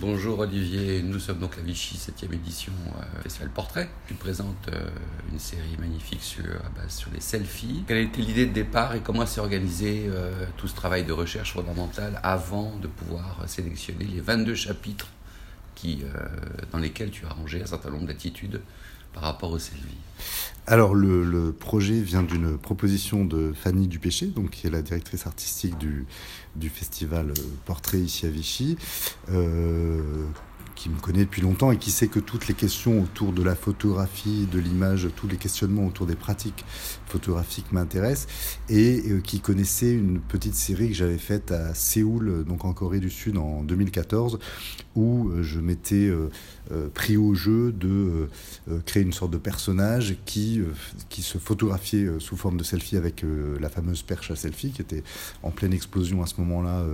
Bonjour Olivier, nous sommes donc à Vichy, 7e édition euh, Festival Portrait. Tu présentes euh, une série magnifique sur, à base sur les selfies. Quelle a été l'idée de départ et comment s'est organisé euh, tout ce travail de recherche fondamentale avant de pouvoir sélectionner les 22 chapitres dans lesquels tu as rangé un certain nombre d'attitudes par rapport aux selfies alors le, projet vient d'une proposition de Fanny Dupéché, donc qui est la directrice artistique du, du festival Portrait ici à Vichy, euh, qui me connaît depuis longtemps et qui sait que toutes les questions autour de la photographie, de l'image, tous les questionnements autour des pratiques photographiques m'intéressent et euh, qui connaissait une petite série que j'avais faite à Séoul, donc en Corée du Sud en 2014, où euh, je m'étais euh, pris au jeu de créer une sorte de personnage qui, qui se photographiait sous forme de selfie avec la fameuse perche à selfie qui était en pleine explosion à ce moment-là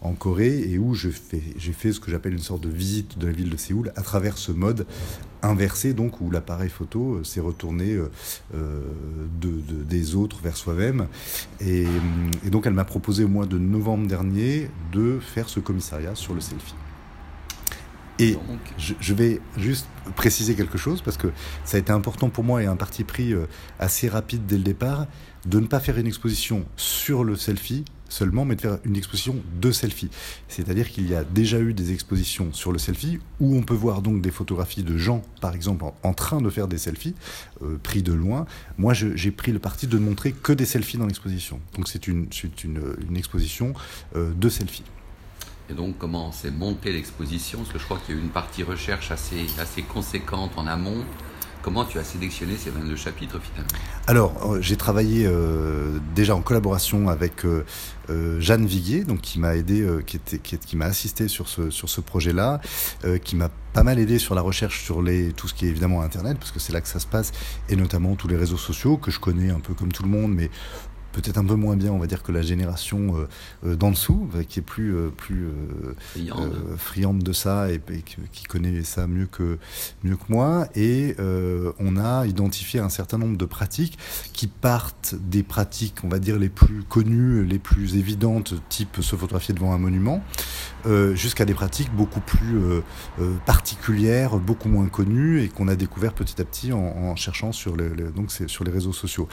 en Corée et où j'ai fait ce que j'appelle une sorte de visite de ville de Séoul à travers ce mode inversé, donc où l'appareil photo euh, s'est retourné euh, euh, de, des autres vers soi-même. Et, donc elle m'a proposé au mois de novembre dernier de faire ce commissariat sur le selfie. Et je, vais juste préciser quelque chose parce que ça a été important pour moi et un parti pris assez rapide dès le départ de ne pas faire une exposition sur le selfie seulement, mais de faire une exposition de selfie. C'est-à-dire qu'il y a déjà eu des expositions sur le selfie où on peut voir donc des photographies de gens, par exemple, en, train de faire des selfies, euh, pris de loin. Moi, j'ai pris le parti de ne montrer que des selfies dans l'exposition. Donc c'est une, une, une, exposition euh, de selfies. Donc, comment s'est montée l'exposition? Parce que je crois qu'il y a eu une partie recherche assez, assez conséquente en amont. Comment tu as sélectionné ces 22 chapitres finalement? Alors, euh, j'ai travaillé euh, déjà en collaboration avec euh, Jeanne Viguier, donc qui m'a aidé, m'a assisté sur ce, projet-là, qui m'a pas mal aidé sur la recherche sur tout ce qui est évidemment Internet, parce que c'est là que ça se passe, et notamment tous les réseaux sociaux que je connais un peu comme tout le monde, mais peut-être un peu moins bien, on va dire, que la génération euh, euh, d'en dessous, euh, qui est plus, plus friande. de ça et, qui connaît ça mieux que, mieux que moi. Et on a identifié un certain nombre de pratiques qui partent des pratiques, on va dire, les plus connues, les plus évidentes, type se photographier devant un monument, jusqu'à des pratiques beaucoup plus particulières, beaucoup moins connues et qu'on a découvert petit à petit en, cherchant sur, les, donc sur les réseaux sociaux.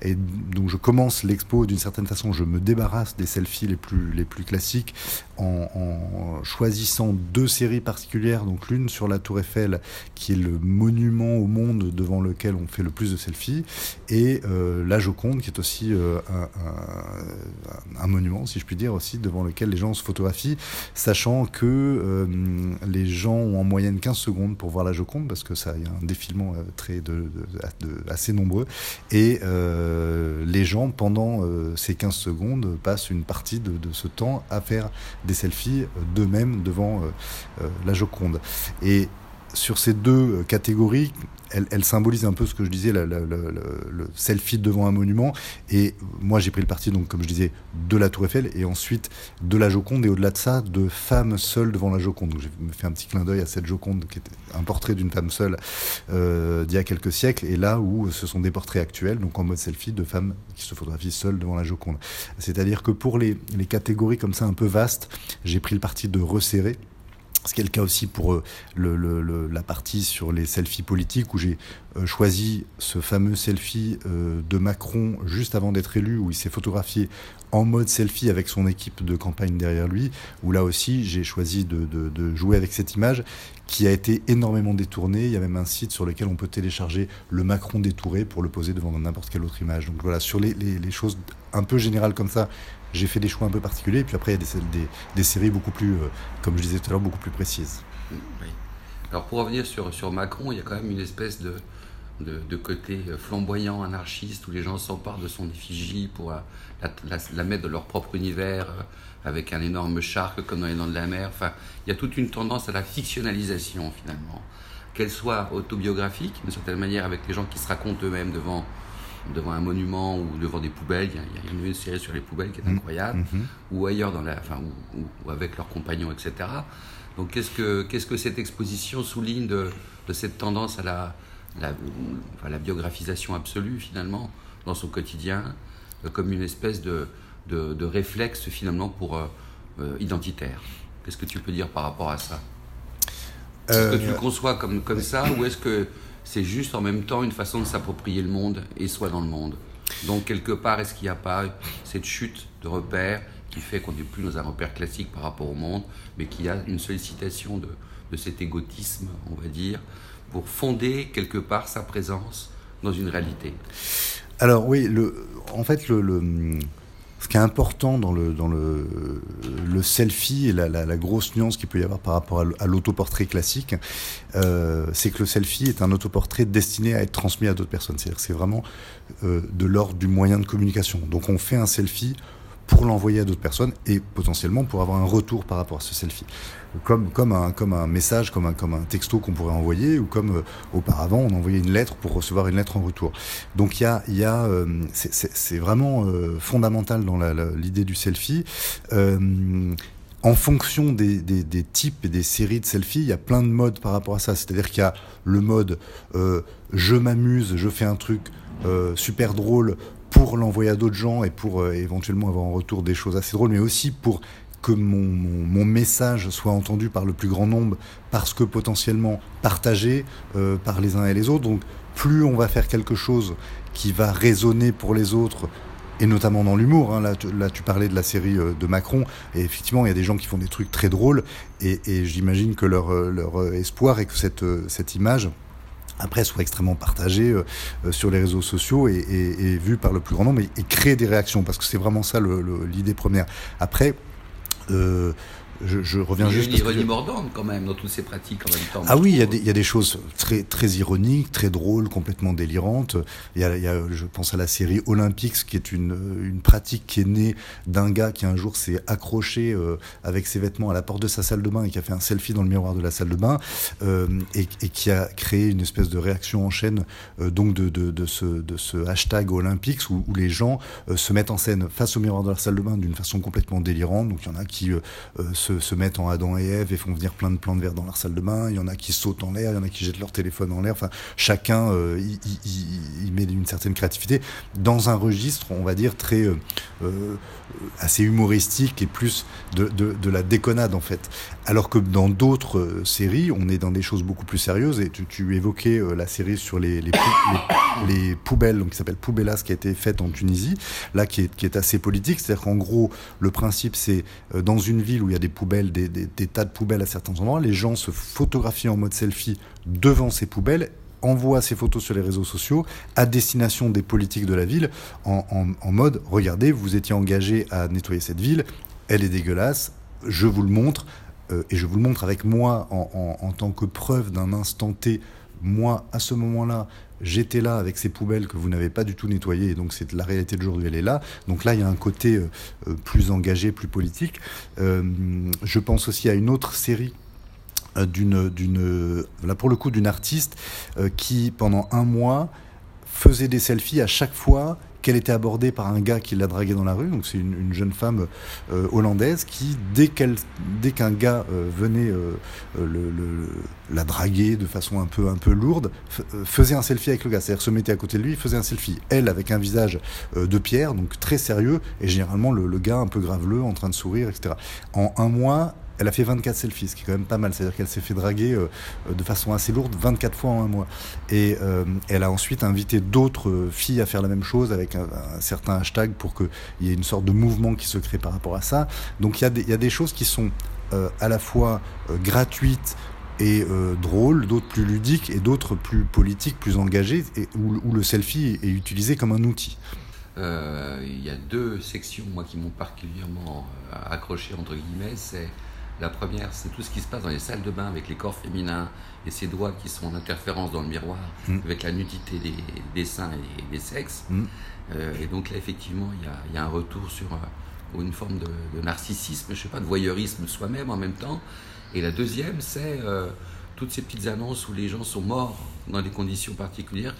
Et donc je commence l'expo, d'une certaine façon, je me débarrasse des selfies les plus, les plus classiques en, choisissant deux séries particulières. Donc l'une sur la Tour Eiffel, qui est le monument au monde devant lequel on fait le plus de selfies, et euh, la Joconde, qui est aussi euh, un, monument, si je puis dire, aussi devant lequel les gens se photographient, sachant que euh, les gens ont en moyenne 15 secondes pour voir la Joconde, parce que ça, y a un défilement très de, assez nombreux, et les gens pendant euh, ces 15 secondes, passent une partie de, ce temps à faire des selfies d'eux-mêmes devant euh, euh, la Joconde. Et sur ces deux catégories, elle, symbolise un peu ce que je disais, le selfie devant un monument. Et moi, j'ai pris le parti, donc, comme je disais, de la Tour Eiffel et ensuite de la Joconde. Et au-delà de ça, de femmes seules devant la Joconde. Donc, j'ai fait un petit clin d'œil à cette Joconde qui était un portrait d'une femme seule euh, d'il y a quelques siècles. Et là où ce sont des portraits actuels, donc en mode selfie, de femmes qui se photographient seules devant la Joconde. C'est-à-dire que pour les, les catégories comme ça un peu vastes, j'ai pris le parti de resserrer ce qui est le cas aussi pour euh, le, la partie sur les selfies politiques où j'ai euh, choisi ce fameux selfie euh, de Macron juste avant d'être élu où il s'est photographié en mode selfie avec son équipe de campagne derrière lui, où là aussi j'ai choisi de, de, jouer avec cette image qui a été énormément détournée. Il y a même un site sur lequel on peut télécharger le Macron détouré pour le poser devant n'importe quelle autre image. Donc voilà, sur les, les, les choses un peu générales comme ça, j'ai fait des choix un peu particuliers. Et puis après, il y a des, séries beaucoup plus, euh, comme je disais tout à l'heure, beaucoup plus précises. Oui. Alors pour revenir sur, Macron, il y a quand même une espèce de, côté flamboyant, anarchiste, où les gens s'emparent de son effigie pour la, la, mettre dans leur propre univers, euh, avec un énorme charque comme dans les Dents de la Mer. Enfin, il y a toute une tendance à la fictionnalisation finalement. Qu'elle soit autobiographique, d'une certaine manière, avec les gens qui se racontent eux-mêmes devant devant un monument ou devant des poubelles. Il y a, il y a une série sur les poubelles qui est mmh. incroyable, mmh. ou ailleurs, dans la, enfin, ou, avec leurs compagnons, etc. Donc, qu'est-ce que, qu'est-ce que cette exposition souligne de, de cette tendance à la, la, la, biographisation absolue, finalement, dans son quotidien, euh, comme une espèce de, de, de réflexe, finalement, pour euh, euh, identitaire? Qu'est-ce que tu peux dire par rapport à ça? Est-ce que tu le conçois comme, comme ça ou est-ce que c'est juste en même temps une façon de s'approprier le monde et soit dans le monde. Donc quelque part, est-ce qu'il n'y a pas cette chute de repères qui fait qu'on n'est plus dans un repère classique par rapport au monde, mais qu'il y a une sollicitation de, de cet égotisme, on va dire, pour fonder quelque part sa présence dans une réalité? Alors oui, le, en fait, le ce qui est important dans le, selfie et la, la, grosse nuance qu'il peut y avoir par rapport à l'autoportrait classique, euh, c'est que le selfie est un autoportrait destiné à être transmis à d'autres personnes. C'est-à-dire c'est vraiment euh, de l'ordre du moyen de communication. Donc on fait un selfie pour l'envoyer à d'autres personnes et potentiellement pour avoir un retour par rapport à ce selfie. Comme, comme, un, comme un message, comme un, comme un texto qu'on pourrait envoyer, ou comme euh, auparavant on envoyait une lettre pour recevoir une lettre en retour. Donc y a, y a euh, c'est vraiment euh, fondamental dans l'idée du selfie. en fonction des, des, types et des séries de selfies, il y a plein de modes par rapport à ça. C'est-à-dire qu'il y a le mode je m'amuse, je fais un truc super drôle pour l'envoyer à d'autres gens et pour euh, éventuellement avoir en retour des choses assez drôles, mais aussi pour que mon, message soit entendu par le plus grand nombre parce que potentiellement partagé euh, par les uns et les autres. Donc plus on va faire quelque chose qui va résonner pour les autres, et notamment dans l'humour. Hein, là, tu, parlais de la série euh, de Macron, et effectivement, il y a des gens qui font des trucs très drôles, et, j'imagine que leur, espoir est que cette image après soit extrêmement partagé euh, euh, sur les réseaux sociaux et, vu par le plus grand nombre et, et créer des réactions parce que c'est vraiment ça l'idée première. Après, euh, je, reviens juste. Il y a une ironie mordante quand même dans toutes ces pratiques en même temps. Ah oui, il y, a des, il y, a des, choses très, très ironiques, très drôles, complètement délirantes. Il y, a, il y a, je pense à la série Olympics, qui est une, une pratique qui est née d'un gars qui un jour s'est accroché euh, avec ses vêtements à la porte de sa salle de bain et qui a fait un selfie dans le miroir de la salle de bain euh, et, et, qui a créé une espèce de réaction en chaîne euh, donc de, de, de, ce, de ce hashtag Olympics où, où les gens se mettent en scène face au miroir de la salle de bain d'une façon complètement délirante. Donc il y en a qui se se, mettent en Adam et Ève et font venir plein de plans de verre dans leur salle de bain. Il y en a qui sautent en l'air, il y en a qui jettent leur téléphone en l'air. Enfin, chacun euh, il, met une certaine créativité dans un registre, on va dire, très euh, euh, assez humoristique et plus de, de, la déconnade en fait. Alors que dans d'autres séries, on est dans des choses beaucoup plus sérieuses. Et tu, évoquais la série sur les, les poubelles, donc qui s'appelle Poubellas, qui a été faite en Tunisie, là qui est, qui est assez politique. C'est-à-dire qu'en gros, le principe c'est dans une ville où il y a des poubelles, des, tas de poubelles à certains endroits. Les gens se photographient en mode selfie devant ces poubelles envoient ces photos sur les réseaux sociaux à destination des politiques de la ville en, mode regardez, vous étiez engagé à nettoyer cette ville, elle est dégueulasse, je vous le montre, euh, et je vous le montre avec moi en, en tant que preuve d'un instant T. Moi, à ce moment-là, j'étais là avec ces poubelles que vous n'avez pas du tout nettoyées, et donc c'est la réalité d'aujourd'hui, elle est là. Donc là, il y a un côté euh, euh, plus engagé, plus politique. Euh, je pense aussi à une autre série d'une, d'une, pour le coup, d'une artiste qui, pendant un mois, faisait des selfies à chaque fois qu'elle était abordée par un gars qui l'a draguée dans la rue. Donc c'est une, une, jeune femme euh, hollandaise qui, dès qu'un gars euh, venait euh, la draguer de façon un peu un peu lourde, faisait un selfie avec le gars. C'est-à-dire se mettait à côté de lui, faisait un selfie. Elle avec un visage de pierre, donc très sérieux, et généralement le, le, gars un peu graveleux, en train de sourire, etc. En un mois, elle a fait 24 selfies, ce qui est quand même pas mal. C'est-à-dire qu'elle s'est fait draguer euh, de façon assez lourde 24 fois en un mois. Et euh, elle a ensuite invité d'autres filles à faire la même chose avec un, certain hashtag pour qu'il y ait une sorte de mouvement qui se crée par rapport à ça. Donc il y, a des choses qui sont euh, à la fois euh, gratuites et euh, drôles, d'autres plus ludiques et d'autres plus politiques, plus engagées, où, le selfie est utilisé comme un outil. Il y a deux sections, moi, qui m'ont particulièrement accroché, entre guillemets. C'est la première, c'est tout ce qui se passe dans les salles de bain avec les corps féminins et ces doigts qui sont en interférence dans le miroir mmh. avec la nudité des, des seins et des sexes. Mmh. Euh, et donc là, effectivement, il y a, y a, un retour sur euh, une forme de, de, narcissisme, je sais pas, de voyeurisme soi-même en même temps. Et la deuxième, c'est euh, toutes ces petites annonces où les gens sont morts dans des conditions particulières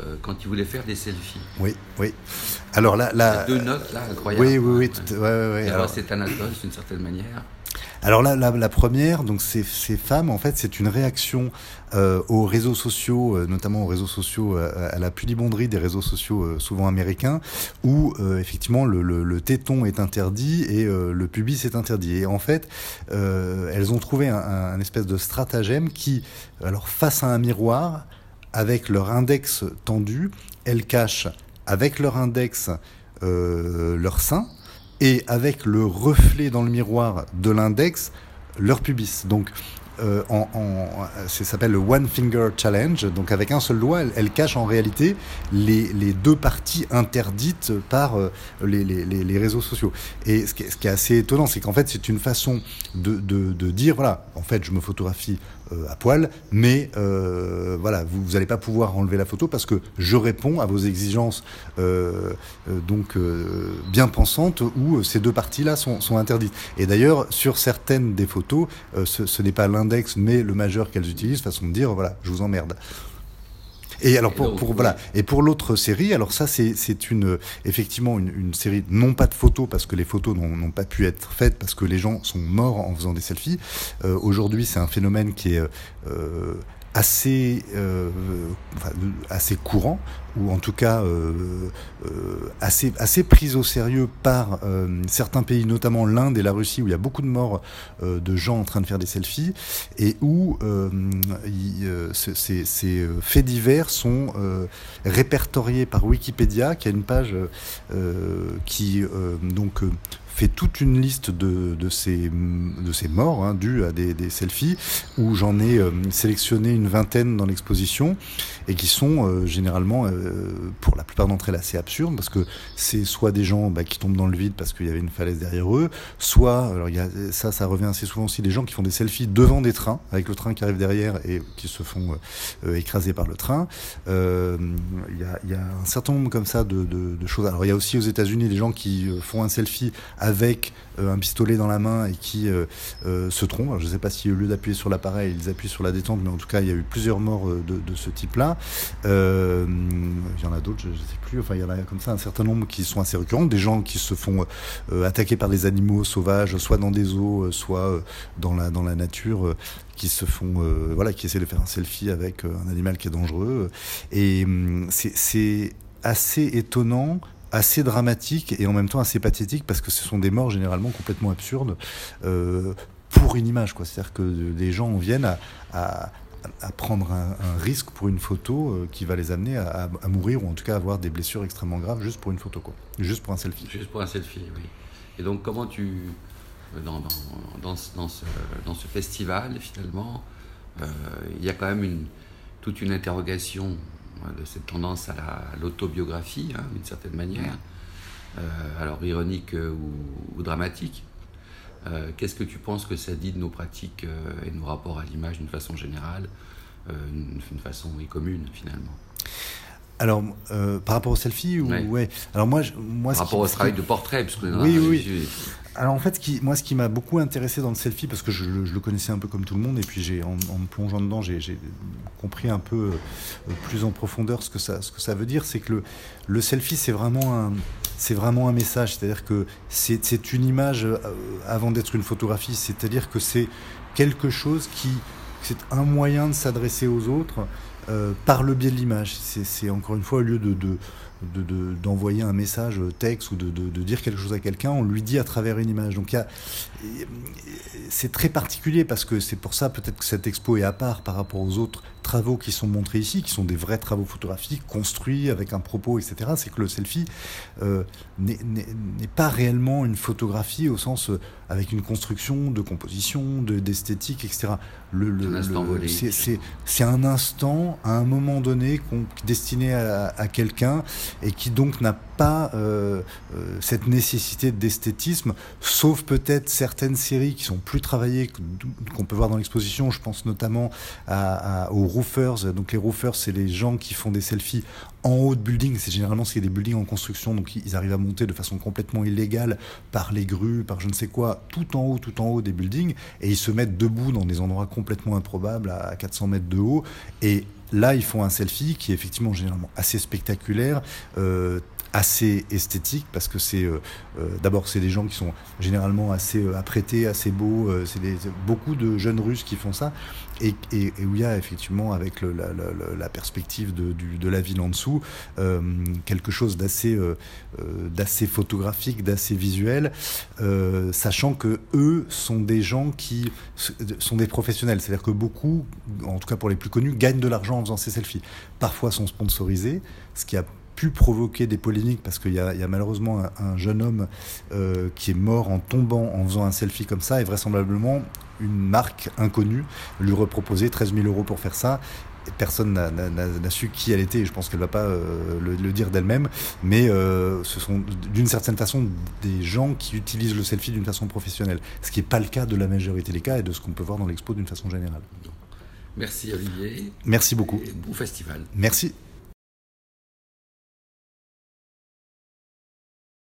euh, quand ils voulaient faire des selfies. Oui, oui. Alors là, là deux notes là incroyables. Oui, oui, oui. Tout, ouais, ouais, alors, alors c'est Thanatos d'une certaine manière. Alors là, la, première, donc ces, femmes, en fait, c'est une réaction euh, aux réseaux sociaux, euh, notamment aux réseaux sociaux, euh, à la pudibonderie des réseaux sociaux souvent américains, où effectivement le, téton est interdit et le pubis est interdit. Et en fait, elles ont trouvé un, un, espèce de stratagème qui, alors face à un miroir, avec leur index tendu, elles cachent avec leur index leur sein et avec le reflet dans le miroir de l'index leur pubis. Donc euh, en, ça s'appelle le One Finger Challenge. Donc avec un seul doigt, elle, cache en réalité les, deux parties interdites par euh, les, réseaux sociaux. Et ce qui ce qui est assez étonnant, c'est qu'en fait c'est une façon de, de, de, dire voilà, en fait je me photographie à poil, mais euh, voilà, vous n'allez pas pouvoir enlever la photo parce que je réponds à vos exigences euh, donc bien pensantes où ces deux parties-là sont, sont, interdites. Et d'ailleurs, sur certaines des photos, ce, ce n'est pas l'index mais le majeur qu'elles utilisent, façon de dire voilà, je vous emmerde. Et alors pour, pour voilà et pour l'autre série, alors ça c'est c'est une effectivement une, une, série non pas de photos parce que les photos n'ont pas pu être faites parce que les gens sont morts en faisant des selfies. Euh, Aujourd'hui, c'est un phénomène qui est euh, assez, euh, assez courant, ou en tout cas euh, euh, assez, assez prise au sérieux par certains pays, notamment l'Inde et la Russie, où il y a beaucoup de morts de gens en train de faire des selfies, et où ces, ces, faits divers sont répertoriés par Wikipédia, qui a une page qui donc fait toute une liste de, de, ces, de ces morts hein, à des, des selfies, où j'en ai euh, sélectionné une vingtaine dans l'exposition, et qui sont euh, généralement, euh, pour la plupart d'entre elles, assez absurdes, parce que c'est soit des gens bah, qui tombent dans le vide parce qu'il y avait une falaise derrière eux, soit, alors y a, ça, ça revient assez souvent aussi, des gens qui font des selfies devant des trains, avec le train qui arrive derrière et qui se font écraser par le train. Il y, a, un certain nombre comme ça de, de choses. Alors il y a aussi aux États-Unis des gens qui font un selfie avec euh, un pistolet dans la main et qui euh, euh, se. Alors, je ne sais pas si au lieu d'appuyer sur l'appareil, ils appuient sur la détente, mais en tout cas, il y a eu plusieurs morts de, ce type-là. il y en a d'autres, je ne sais plus. Enfin, il y en a comme ça un certain nombre qui sont assez récurrents. Des gens qui se font attaquer par des animaux sauvages, soit dans des eaux, soit dans la, dans la nature qui se font voilà qui essaient de faire un selfie avec un animal qui est dangereux et hum, c'est assez étonnant assez dramatique et en même temps assez pathétique parce que ce sont des morts généralement complètement absurdes euh, pour une image. C'est-à-dire que des gens viennent à, à, prendre un, risque pour une photo euh, qui va les amener à, mourir ou en tout cas avoir des blessures extrêmement graves juste pour une photo, quoi. juste pour un selfie. Juste pour un selfie, oui. Et donc comment tu... Dans, dans, dans, dans ce, dans ce festival, finalement, euh, il y a quand même une, toute une interrogation de cette tendance à l'autobiographie, hein, d'une certaine manière, euh, alors ironique euh, ou, ou, dramatique. Euh, Qu'est-ce que tu penses que ça dit de nos pratiques et de nos rapports à l'image d'une façon générale, euh, une, une, façon oui, commune finalement? Alors, euh, par rapport au selfie ou ouais. ouais. Alors moi, je, moi, par rapport au travail de portrait, parce que oui, oui. Alors en fait, ce qui, moi, ce qui m'a beaucoup intéressé dans le selfie, parce que je, je, le connaissais un peu comme tout le monde, et puis j'ai, en, en me plongeant dedans, j'ai compris un peu euh, plus en profondeur ce que ça, ce que ça veut dire, c'est que le, le selfie, c'est vraiment un, c'est vraiment un message, c'est-à-dire que c'est une image euh, avant d'être une photographie, c'est-à-dire que c'est quelque chose qui, c'est un moyen de s'adresser aux autres euh, par le biais de l'image. C'est encore une fois au lieu de, de d'envoyer de, de, un message texte ou de, de, dire quelque chose à quelqu'un, on lui dit à travers une image. Donc c'est très particulier parce que c'est pour ça peut-être que cette expo est à part par rapport aux autres travaux qui sont montrés ici, qui sont des vrais travaux photographiques construits avec un propos, etc. C'est que le selfie euh, n'est pas réellement une photographie au sens euh, avec une construction de composition, d'esthétique, etc. Le, le, c'est un instant, à un moment donné, destiné à, à quelqu'un et qui donc n'a pas euh, euh, cette nécessité d'esthétisme, sauf peut-être certaines séries qui sont plus travaillées, qu'on peut voir dans l'exposition. Je pense notamment à, à, aux roofers. Donc les roofers, c'est les gens qui font des selfies en haut de buildings. C'est généralement c'est des buildings en construction, donc ils arrivent à monter de façon complètement illégale par les grues, par je ne sais quoi, tout en haut, tout en haut des buildings, et ils se mettent debout dans des endroits complètement improbables à 400 mètres de haut. Et là, ils font un selfie qui est effectivement généralement assez spectaculaire. Euh, assez esthétique parce que c'est euh, euh, d'abord c'est des gens qui sont généralement assez euh, apprêtés, assez beaux. c'est beaucoup de jeunes Russes qui font ça et, et, où il y a effectivement avec le, la, la, la, perspective de, du, de, la ville en dessous quelque chose d'assez d'assez photographique, d'assez visuel, sachant que eux sont des gens qui sont des professionnels. C'est-à-dire que beaucoup, en tout cas pour les plus connus, gagnent de l'argent en faisant ces selfies. Parfois sont sponsorisés, ce qui a pu provoquer des polémiques parce qu'il y, a malheureusement un, jeune homme euh, qui est mort en tombant en faisant un selfie comme ça et vraisemblablement une marque inconnue lui reproposait 13 000 euros pour faire ça personne n'a su qui elle était, et je pense qu'elle ne va pas euh, le, dire d'elle-même, mais euh, ce sont d'une certaine façon des gens qui utilisent le selfie d'une façon professionnelle, ce qui n'est pas le cas de la majorité des cas et de ce qu'on peut voir dans l'expo d'une façon générale. Merci Olivier. Merci beaucoup. bon festival. Merci.